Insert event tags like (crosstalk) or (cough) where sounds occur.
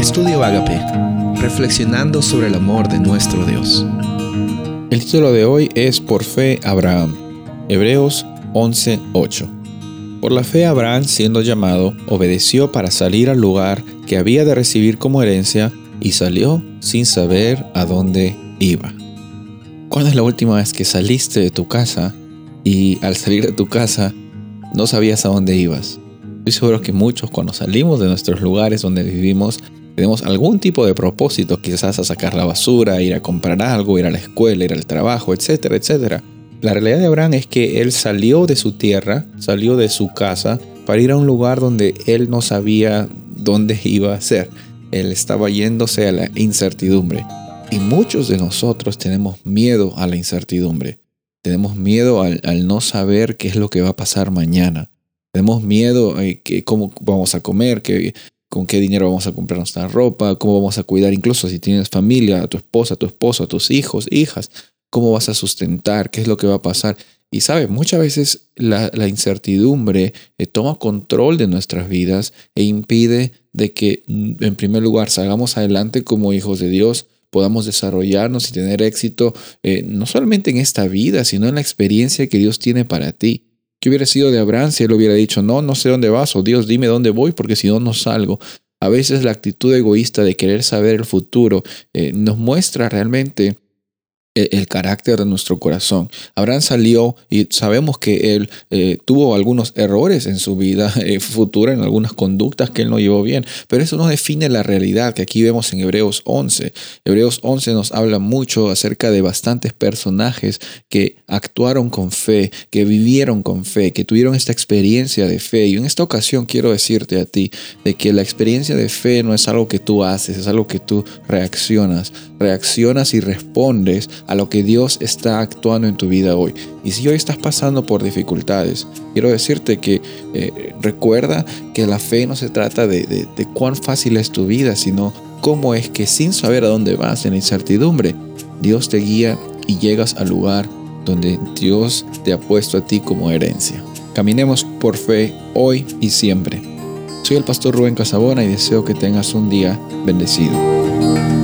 Estudio Agape, reflexionando sobre el amor de nuestro Dios. El título de hoy es Por fe Abraham, Hebreos 11:8. Por la fe Abraham, siendo llamado, obedeció para salir al lugar que había de recibir como herencia y salió sin saber a dónde iba. ¿Cuándo es la última vez que saliste de tu casa y al salir de tu casa no sabías a dónde ibas? Estoy seguro que muchos cuando salimos de nuestros lugares donde vivimos tenemos algún tipo de propósito, quizás a sacar la basura, ir a comprar algo, ir a la escuela, ir al trabajo, etcétera, etcétera. La realidad de Abraham es que él salió de su tierra, salió de su casa para ir a un lugar donde él no sabía dónde (laughs) iba a ser. Él estaba yéndose a la incertidumbre. Y muchos de nosotros tenemos miedo a la incertidumbre. Tenemos miedo al, al no saber qué es lo que va a pasar mañana. Tenemos miedo a que, cómo vamos a comer, que, con qué dinero vamos a comprar nuestra ropa, cómo vamos a cuidar, incluso si tienes familia, a tu esposa, a tu esposo, a tus hijos, hijas, cómo vas a sustentar, qué es lo que va a pasar. Y sabes, muchas veces la, incertidumbre eh, toma control de nuestras vidas e impide de que, mm, en primer lugar, salgamos adelante como hijos de Dios, podamos desarrollarnos y tener éxito, eh, no solamente en esta vida, sino en la experiencia que Dios tiene para ti. ¿Qué hubiera sido de Abraham si él hubiera dicho, no, no sé dónde vas, o Dios, dime dónde voy, porque si no, no salgo? A veces la actitud egoísta de querer saber el futuro eh, nos muestra realmente el carácter de nuestro corazón. Abraham salió y sabemos que él eh, tuvo algunos errores en su vida (laughs) eh, futura, en algunas conductas que él no llevó bien, pero eso no define la realidad que aquí vemos en Hebreos 11. Hebreos 11 nos habla mucho acerca de bastantes personajes que actuaron con fe, que vivieron con fe, que tuvieron esta experiencia de fe. Y en esta ocasión quiero decirte a ti de que la experiencia de fe no es algo que tú haces, es algo que tú reaccionas, reaccionas y respondes a lo que Dios está actuando en tu vida hoy. Y si hoy estás pasando por dificultades, quiero decirte que eh, recuerda que la fe no se trata de, cuán fácil es tu vida, sino cómo es que sin saber a dónde vas en la incertidumbre, Dios te guía y llegas al lugar donde Dios te ha puesto a ti como herencia. Caminemos por fe hoy y siempre. Soy el pastor Rubén Casabona y deseo que tengas un día bendecido.